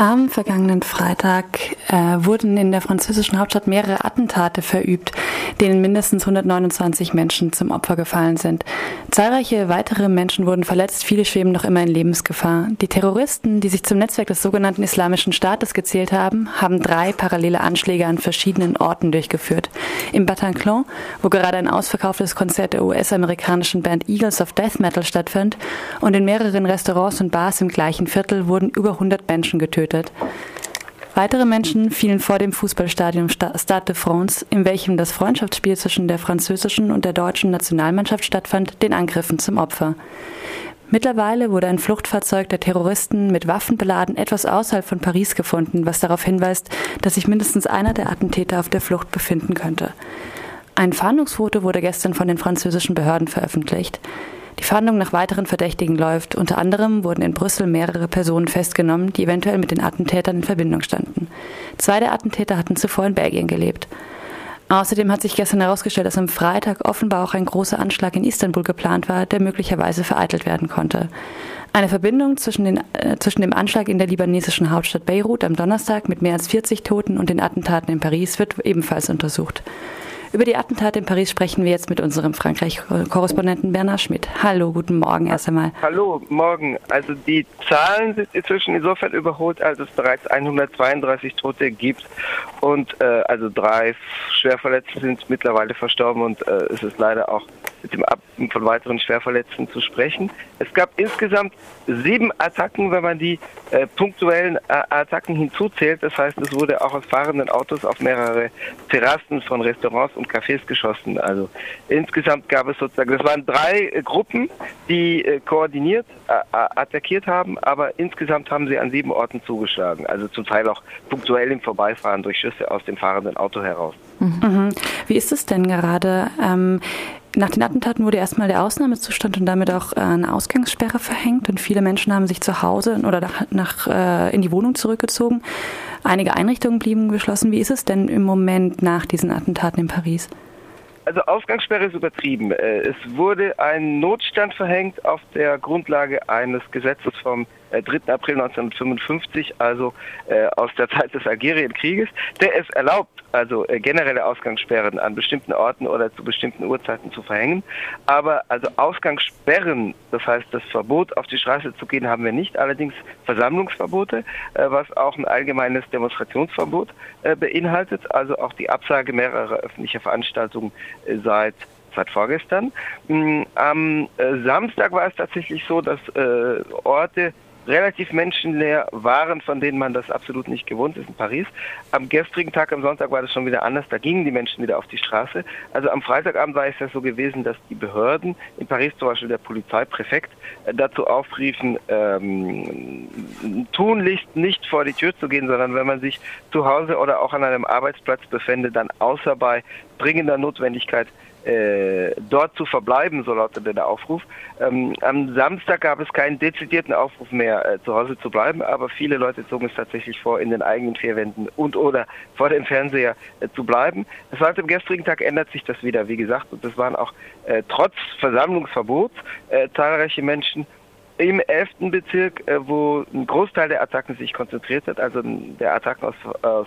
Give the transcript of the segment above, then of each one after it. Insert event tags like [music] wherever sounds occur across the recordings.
Am vergangenen Freitag äh, wurden in der französischen Hauptstadt mehrere Attentate verübt, denen mindestens 129 Menschen zum Opfer gefallen sind. Zahlreiche weitere Menschen wurden verletzt, viele schweben noch immer in Lebensgefahr. Die Terroristen, die sich zum Netzwerk des sogenannten Islamischen Staates gezählt haben, haben drei parallele Anschläge an verschiedenen Orten durchgeführt. Im Bataclan, wo gerade ein ausverkauftes Konzert der US-amerikanischen Band Eagles of Death Metal stattfand, und in mehreren Restaurants und Bars im gleichen Viertel wurden über 100 Menschen getötet getötet. Weitere Menschen fielen vor dem Fußballstadion Stade de France, in welchem das Freundschaftsspiel zwischen der französischen und der deutschen Nationalmannschaft stattfand, den Angriffen zum Opfer. Mittlerweile wurde ein Fluchtfahrzeug der Terroristen mit Waffen beladen etwas außerhalb von Paris gefunden, was darauf hinweist, dass sich mindestens einer der Attentäter auf der Flucht befinden könnte. Ein Fahndungsfoto wurde gestern von den französischen Behörden veröffentlicht. Die Fahndung nach weiteren Verdächtigen läuft. Unter anderem wurden in Brüssel mehrere Personen festgenommen, die eventuell mit den Attentätern in Verbindung standen. Zwei der Attentäter hatten zuvor in Belgien gelebt. Außerdem hat sich gestern herausgestellt, dass am Freitag offenbar auch ein großer Anschlag in Istanbul geplant war, der möglicherweise vereitelt werden konnte. Eine Verbindung zwischen, den, äh, zwischen dem Anschlag in der libanesischen Hauptstadt Beirut am Donnerstag mit mehr als 40 Toten und den Attentaten in Paris wird ebenfalls untersucht. Über die Attentate in Paris sprechen wir jetzt mit unserem Frankreich-Korrespondenten Bernhard Schmidt. Hallo, guten Morgen erst einmal. Hallo, morgen. Also die Zahlen sind inzwischen insofern überholt, als es bereits 132 Tote gibt und äh, also drei Schwerverletzte sind mittlerweile verstorben und äh, es ist leider auch mit dem Abten von weiteren Schwerverletzten zu sprechen. Es gab insgesamt sieben Attacken, wenn man die äh, punktuellen äh, Attacken hinzuzählt. Das heißt, es wurde auch aus fahrenden Autos auf mehrere Terrassen von Restaurants und Cafés geschossen. Also insgesamt gab es sozusagen, das waren drei äh, Gruppen, die äh, koordiniert äh, attackiert haben, aber insgesamt haben sie an sieben Orten zugeschlagen. Also zum Teil auch punktuell im Vorbeifahren durch Schüsse aus dem fahrenden Auto heraus. Mhm. Wie ist es denn gerade? Ähm, nach den Attentaten wurde erstmal der Ausnahmezustand und damit auch äh, eine Ausgangssperre verhängt und viele Menschen haben sich zu Hause oder nach, nach äh, in die Wohnung zurückgezogen. Einige Einrichtungen blieben geschlossen. Wie ist es denn im Moment nach diesen Attentaten in Paris? Also Ausgangssperre ist übertrieben. Äh, es wurde ein Notstand verhängt auf der Grundlage eines Gesetzes vom 3. Äh, April 1955, also äh, aus der Zeit des Algerienkrieges, der es erlaubt, also äh, generelle Ausgangssperren an bestimmten Orten oder zu bestimmten Uhrzeiten zu verhängen. Aber also Ausgangssperren, das heißt das Verbot, auf die Straße zu gehen, haben wir nicht. Allerdings Versammlungsverbote, äh, was auch ein allgemeines Demonstrationsverbot äh, beinhaltet, also auch die Absage mehrerer öffentlicher Veranstaltungen äh, seit seit vorgestern. Mm, am Samstag war es tatsächlich so, dass Orte relativ menschenleer waren, von denen man das absolut nicht gewohnt ist in Paris. Am gestrigen Tag, am Sonntag, war das schon wieder anders. Da gingen die Menschen wieder auf die Straße. Also am Freitagabend war es ja so gewesen, dass die Behörden, in Paris zum Beispiel der Polizeipräfekt, äh, dazu aufriefen, ähm, tunlichst nicht vor die Tür zu gehen, sondern wenn man sich zu Hause oder auch an einem Arbeitsplatz befände, dann außer bei dringender Notwendigkeit äh, dort zu verbleiben, so lautete der Aufruf. Ähm, am Samstag gab es keinen dezidierten Aufruf mehr, äh, zu Hause zu bleiben, aber viele Leute zogen es tatsächlich vor, in den eigenen vier Wänden und oder vor dem Fernseher äh, zu bleiben. Seit dem gestrigen Tag ändert sich das wieder, wie gesagt, und es waren auch äh, trotz Versammlungsverbot äh, zahlreiche Menschen im 11. Bezirk, äh, wo ein Großteil der Attacken sich konzentriert hat, also der Attacken aus, aus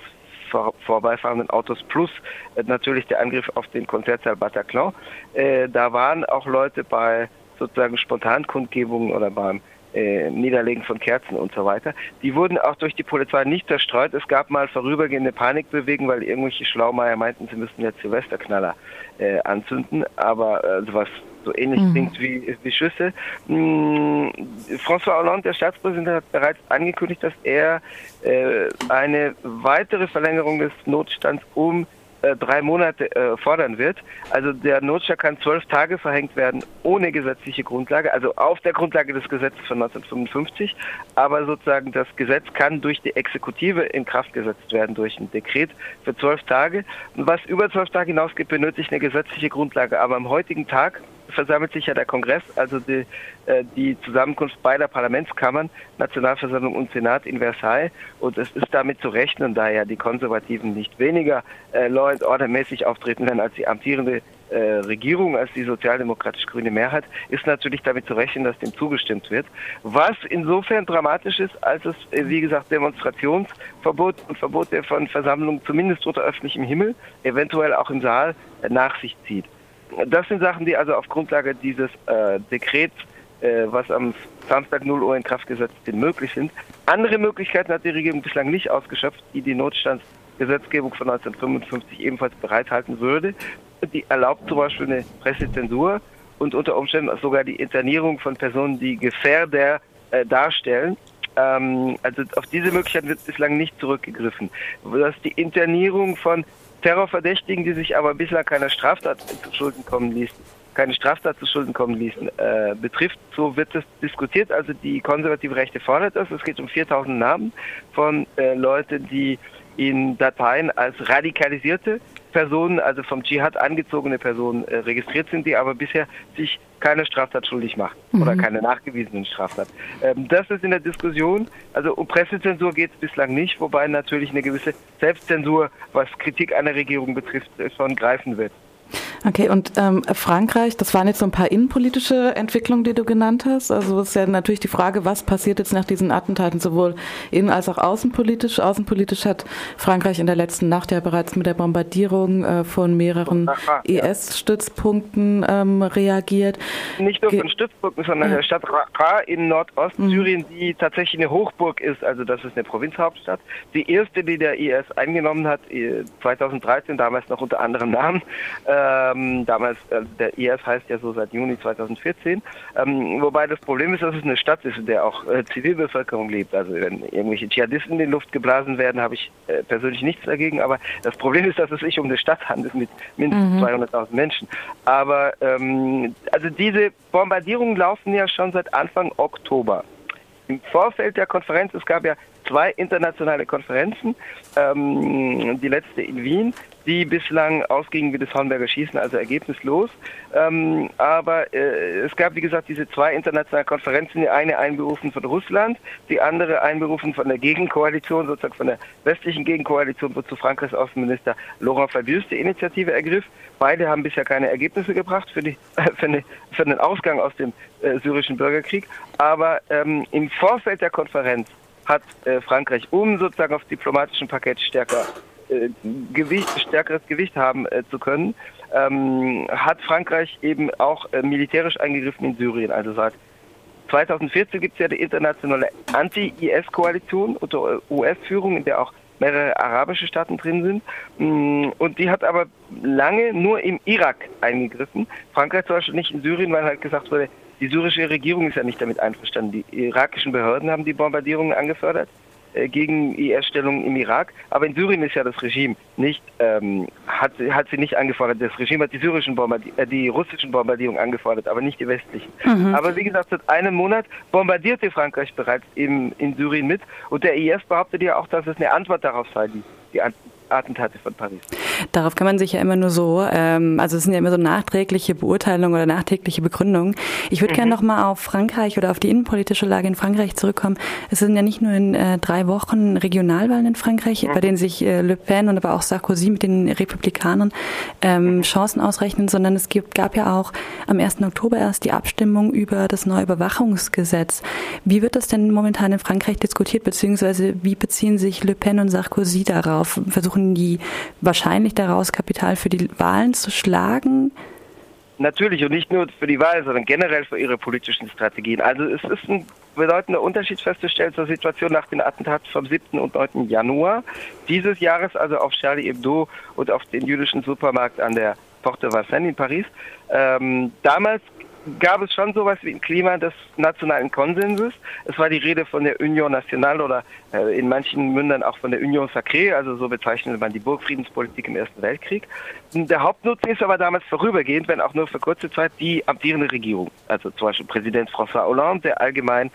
vor, vorbeifahrenden Autos plus äh, natürlich der Angriff auf den Konzertsaal Bataclan. Äh, da waren auch Leute bei sozusagen Spontankundgebungen oder beim äh, Niederlegen von Kerzen und so weiter. Die wurden auch durch die Polizei nicht zerstreut. Es gab mal vorübergehende Panikbewegung, weil irgendwelche Schlaumeier meinten, sie müssten jetzt Silvesterknaller äh, anzünden, aber äh, sowas so ähnlich mhm. klingt wie, wie Schüsse. Hm, François Hollande, der Staatspräsident, hat bereits angekündigt, dass er äh, eine weitere Verlängerung des Notstands um äh, drei Monate äh, fordern wird. Also der Notstand kann zwölf Tage verhängt werden ohne gesetzliche Grundlage, also auf der Grundlage des Gesetzes von 1955. Aber sozusagen das Gesetz kann durch die Exekutive in Kraft gesetzt werden durch ein Dekret für zwölf Tage. Und was über zwölf Tage hinausgeht, benötigt eine gesetzliche Grundlage. Aber am heutigen Tag versammelt sich ja der Kongress, also die, äh, die Zusammenkunft beider Parlamentskammern, Nationalversammlung und Senat in Versailles. Und es ist damit zu rechnen, da ja die Konservativen nicht weniger äh, Law and Order mäßig auftreten werden als die amtierende äh, Regierung als die sozialdemokratisch-grüne Mehrheit, ist natürlich damit zu rechnen, dass dem zugestimmt wird. Was insofern dramatisch ist, als es, äh, wie gesagt, Demonstrationsverbot und Verbot von Versammlungen zumindest unter öffentlichem Himmel, eventuell auch im Saal, äh, nach sich zieht. Das sind Sachen, die also auf Grundlage dieses äh, Dekrets, äh, was am Samstag 0 Uhr in Kraft gesetzt sind, möglich sind. Andere Möglichkeiten hat die Regierung bislang nicht ausgeschöpft, die die Notstandsgesetzgebung von 1955 ebenfalls bereithalten würde. Die erlaubt zum Beispiel eine Pressezensur und unter Umständen sogar die Internierung von Personen, die Gefährder äh, darstellen. Ähm, also auf diese Möglichkeit wird bislang nicht zurückgegriffen. Dass die Internierung von Terrorverdächtigen, die sich aber bislang keiner Straftat zu Schulden kommen ließen, keine Straftat zu Schulden kommen ließen, äh, betrifft. So wird es diskutiert. Also die konservative Rechte fordert das. Es geht um 4000 Namen von äh, Leuten, die in Dateien als radikalisierte Personen, also vom Dschihad angezogene Personen äh, registriert sind, die aber bisher sich keine Straftat schuldig machen mhm. oder keine nachgewiesenen Straftat. Ähm, das ist in der Diskussion. Also um Pressezensur geht es bislang nicht, wobei natürlich eine gewisse Selbstzensur, was Kritik einer Regierung betrifft, äh, schon greifen wird. Okay, und ähm, Frankreich, das waren jetzt so ein paar innenpolitische Entwicklungen, die du genannt hast. Also es ist ja natürlich die Frage, was passiert jetzt nach diesen Attentaten, sowohl innen- als auch außenpolitisch. Außenpolitisch hat Frankreich in der letzten Nacht ja bereits mit der Bombardierung äh, von mehreren IS-Stützpunkten ähm, reagiert. Nicht nur von Stützpunkten, sondern der Stadt Raqqa in Nordostsyrien, mhm. die tatsächlich eine Hochburg ist. Also das ist eine Provinzhauptstadt. Die erste, die der IS eingenommen hat, 2013, äh, damals noch unter anderem Namen. Äh, ähm, damals, äh, der IS heißt ja so seit Juni 2014. Ähm, wobei das Problem ist, dass es eine Stadt ist, in der auch äh, Zivilbevölkerung lebt. Also wenn irgendwelche Dschihadisten in die Luft geblasen werden, habe ich äh, persönlich nichts dagegen. Aber das Problem ist, dass es sich um eine Stadt handelt mit mindestens mhm. 200.000 Menschen. Aber ähm, also diese Bombardierungen laufen ja schon seit Anfang Oktober. Im Vorfeld der Konferenz, es gab ja zwei internationale Konferenzen, ähm, die letzte in Wien, die bislang ausgingen wie das Hornberger Schießen, also ergebnislos. Ähm, aber äh, es gab, wie gesagt, diese zwei internationalen Konferenzen, die eine einberufen von Russland, die andere einberufen von der Gegenkoalition, sozusagen von der westlichen Gegenkoalition, wozu Frankreichs Außenminister Laurent Fabius die Initiative ergriff. Beide haben bisher keine Ergebnisse gebracht für, die, [laughs] für, eine, für den Ausgang aus dem äh, syrischen Bürgerkrieg. Aber ähm, im Vorfeld der Konferenz hat äh, Frankreich, um sozusagen auf diplomatischem Parkett stärker äh, Gewicht, stärkeres Gewicht haben äh, zu können, ähm, hat Frankreich eben auch äh, militärisch eingegriffen in Syrien. Also seit 2014 gibt es ja die internationale Anti-IS-Koalition unter US-Führung, in der auch mehrere arabische Staaten drin sind. Mm, und die hat aber lange nur im Irak eingegriffen. Frankreich zum Beispiel nicht in Syrien, weil halt gesagt wurde, die syrische Regierung ist ja nicht damit einverstanden. Die irakischen Behörden haben die Bombardierungen angefördert gegen IS-Stellungen im Irak. Aber in Syrien ist ja das Regime nicht, ähm, hat, hat sie nicht angefordert. Das Regime hat die syrischen Bombardi äh, die russischen Bombardierungen angefordert, aber nicht die westlichen. Mhm. Aber wie gesagt, seit einem Monat bombardierte Frankreich bereits im, in Syrien mit. Und der IS behauptet ja auch, dass es eine Antwort darauf sei, die, die Attentate von Paris. Darauf kann man sich ja immer nur so, ähm, also es sind ja immer so nachträgliche Beurteilungen oder nachträgliche Begründungen. Ich würde mhm. gerne nochmal auf Frankreich oder auf die innenpolitische Lage in Frankreich zurückkommen. Es sind ja nicht nur in äh, drei Wochen Regionalwahlen in Frankreich, mhm. bei denen sich äh, Le Pen und aber auch Sarkozy mit den Republikanern ähm, mhm. Chancen ausrechnen, sondern es gibt, gab ja auch am 1. Oktober erst die Abstimmung über das neue Überwachungsgesetz. Wie wird das denn momentan in Frankreich diskutiert, beziehungsweise wie beziehen sich Le Pen und Sarkozy darauf? Versuchen versuchen die wahrscheinlich daraus Kapital für die Wahlen zu schlagen? Natürlich und nicht nur für die Wahl, sondern generell für ihre politischen Strategien. Also es ist ein bedeutender Unterschied festzustellen zur Situation nach den Attentaten vom 7. und 9. Januar dieses Jahres, also auf Charlie Hebdo und auf den jüdischen Supermarkt an der Porte Vincennes in Paris. Ähm, damals gab es schon sowas wie ein Klima des nationalen Konsenses. Es war die Rede von der Union Nationale oder äh, in manchen Mündern auch von der Union Sacrée, also so bezeichnete man die Burgfriedenspolitik im Ersten Weltkrieg. Der Hauptnutzen ist aber damals vorübergehend, wenn auch nur für kurze Zeit, die amtierende Regierung. Also zum Beispiel Präsident François Hollande, der allgemein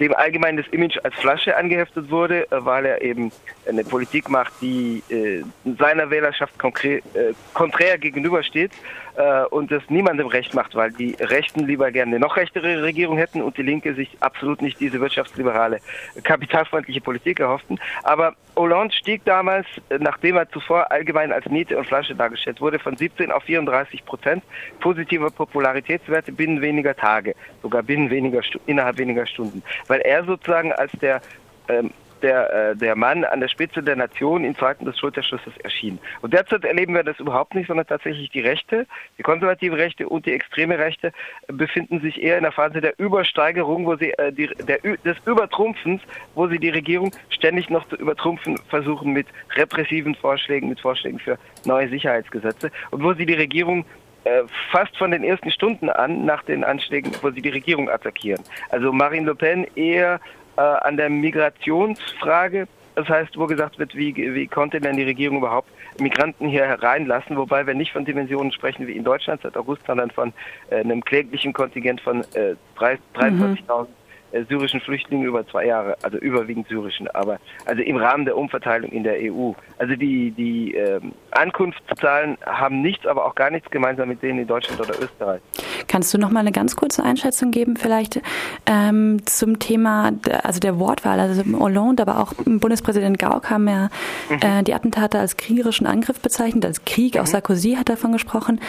dem allgemein das Image als Flasche angeheftet wurde, äh, weil er eben eine Politik macht, die äh, seiner Wählerschaft konkret, äh, konträr gegenübersteht. Äh, und es niemandem recht macht, weil die Rechten lieber gerne eine noch rechtere Regierung hätten und die Linke sich absolut nicht diese wirtschaftsliberale, kapitalfreundliche Politik erhofften. Aber Hollande stieg damals, äh, nachdem er zuvor allgemein als Miete und Flasche dargestellt wurde, von 17 auf 34 Prozent positive Popularitätswerte binnen weniger Tage, sogar binnen weniger innerhalb weniger Stunden, weil er sozusagen als der ähm, der, äh, der Mann an der Spitze der Nation in Zeiten des Schulterschlusses erschien. Und derzeit erleben wir das überhaupt nicht, sondern tatsächlich die Rechte, die konservative Rechte und die extreme Rechte befinden sich eher in der Phase der Übersteigerung, wo sie äh, die, der, des Übertrumpfens, wo sie die Regierung ständig noch zu übertrumpfen versuchen mit repressiven Vorschlägen, mit Vorschlägen für neue Sicherheitsgesetze und wo sie die Regierung äh, fast von den ersten Stunden an nach den Anschlägen, wo sie die Regierung attackieren. Also Marine Le Pen eher äh, an der Migrationsfrage. Das heißt, wo gesagt wird, wie, wie konnte denn die Regierung überhaupt Migranten hier hereinlassen, wobei wir nicht von Dimensionen sprechen wie in Deutschland seit August, sondern von äh, einem kläglichen Kontingent von äh, 23.000 mhm. Äh, syrischen Flüchtlingen über zwei Jahre, also überwiegend syrischen, aber also im Rahmen der Umverteilung in der EU. Also die, die ähm, Ankunftszahlen haben nichts, aber auch gar nichts gemeinsam mit denen in Deutschland oder Österreich. Kannst du noch mal eine ganz kurze Einschätzung geben, vielleicht ähm, zum Thema, also der Wortwahl, also Hollande, aber auch Bundespräsident Gauck haben ja mhm. äh, die Attentate als kriegerischen Angriff bezeichnet, als Krieg. Mhm. Auch Sarkozy hat davon gesprochen.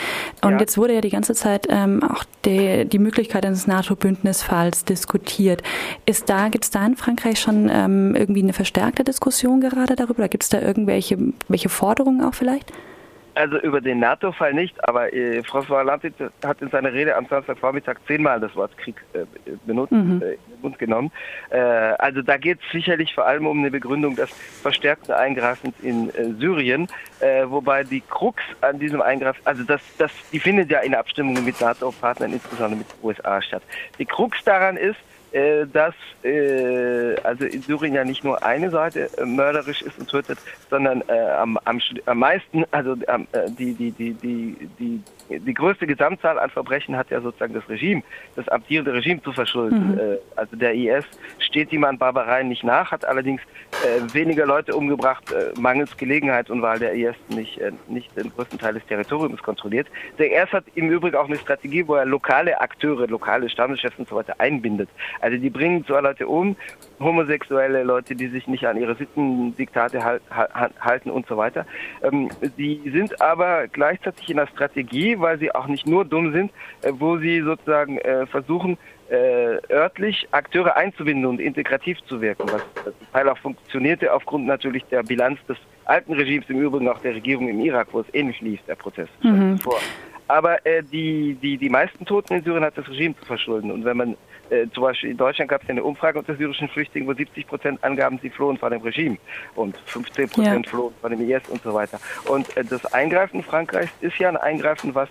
Und ja. jetzt wurde ja die ganze Zeit ähm, auch die, die Möglichkeit eines NATO-Bündnisfalls diskutiert. Ist da, gibt es da in Frankreich schon ähm, irgendwie eine verstärkte Diskussion gerade darüber? Oder gibt es da irgendwelche welche Forderungen auch vielleicht? Also über den NATO-Fall nicht, aber äh, François Hollande hat in seiner Rede am Samstagvormittag zehnmal das Wort Krieg äh, benutzt, mhm. äh, in den Mund genommen. Äh, also da geht es sicherlich vor allem um eine Begründung des verstärkten Eingreifens in äh, Syrien, äh, wobei die Krux an diesem Eingreifen, also das, das, die findet ja in Abstimmungen mit NATO-Partnern, insbesondere mit den USA statt. Die Krux daran ist, dass äh, also in Syrien ja nicht nur eine Seite äh, mörderisch ist und tötet, sondern äh, am, am, am meisten, also äh, die, die, die, die, die die größte Gesamtzahl an Verbrechen hat ja sozusagen das Regime, das amtierende Regime zu verschulden. Mhm. Äh, also der IS steht ihm an Barbareien nicht nach, hat allerdings äh, weniger Leute umgebracht, äh, mangels Gelegenheit und weil der IS nicht, äh, nicht den größten Teil des Territoriums kontrolliert. Der IS hat im Übrigen auch eine Strategie, wo er lokale Akteure, lokale Standeschefs und so weiter einbindet. Also die bringen zwar Leute um, homosexuelle Leute, die sich nicht an ihre Sittendiktate halten und so weiter. Ähm, die sind aber gleichzeitig in der Strategie, weil sie auch nicht nur dumm sind, äh, wo sie sozusagen äh, versuchen, äh, örtlich Akteure einzubinden und integrativ zu wirken, was zum Teil auch funktionierte aufgrund natürlich der Bilanz des alten Regimes, im Übrigen auch der Regierung im Irak, wo es ähnlich lief, der Prozess. Mhm. Aber äh, die, die, die meisten Toten in Syrien hat das Regime zu verschulden. Und wenn man äh, zum Beispiel in Deutschland gab es ja eine Umfrage unter syrischen Flüchtlingen, wo 70 Prozent angaben, sie flohen vor dem Regime und 15 Prozent ja. flohen vor dem IS und so weiter. Und äh, das Eingreifen Frankreichs ist ja ein Eingreifen, was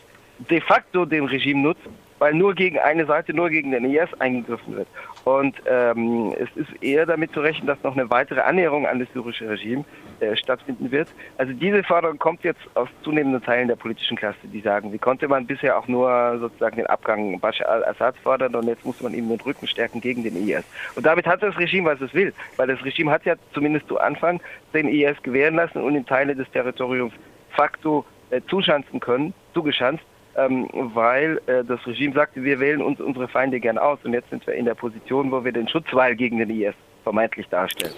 de facto dem Regime nutzt, weil nur gegen eine Seite, nur gegen den IS eingegriffen wird. Und ähm, es ist eher damit zu rechnen, dass noch eine weitere Annäherung an das syrische Regime äh, stattfinden wird. Also diese Forderung kommt jetzt aus zunehmenden Teilen der politischen Klasse, die sagen, wie konnte man bisher auch nur sozusagen den Abgang Bashar al-Assad fordern und jetzt muss man ihm den Rücken stärken gegen den IS. Und damit hat das Regime, was es will, weil das Regime hat ja zumindest zu Anfang den IS gewähren lassen und in Teile des Territoriums facto äh, zuschanzen können, zugeschanzt ähm, weil äh, das Regime sagte, wir wählen uns unsere Feinde gern aus und jetzt sind wir in der Position, wo wir den Schutzwall gegen den IS vermeintlich darstellen.